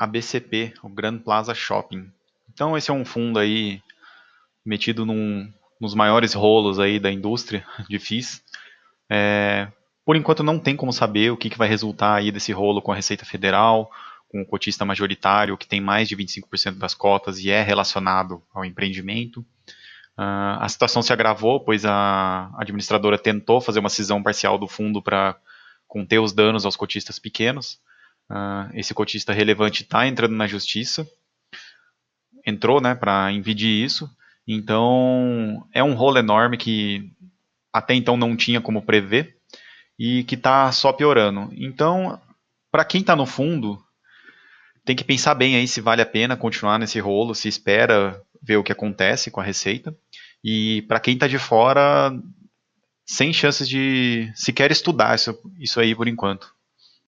ABCP, o Grand Plaza Shopping. Então esse é um fundo aí metido num, nos maiores rolos aí da indústria de FIIs. É, por enquanto não tem como saber o que, que vai resultar aí desse rolo com a Receita Federal, com o cotista majoritário que tem mais de 25% das cotas e é relacionado ao empreendimento. Uh, a situação se agravou, pois a administradora tentou fazer uma cisão parcial do fundo para conter os danos aos cotistas pequenos. Uh, esse cotista relevante está entrando na justiça, entrou né, para impedir isso. Então, é um rolo enorme que até então não tinha como prever e que está só piorando. Então, para quem está no fundo, tem que pensar bem aí se vale a pena continuar nesse rolo, se espera ver o que acontece com a receita. E para quem está de fora, sem chances de sequer estudar isso, isso aí por enquanto.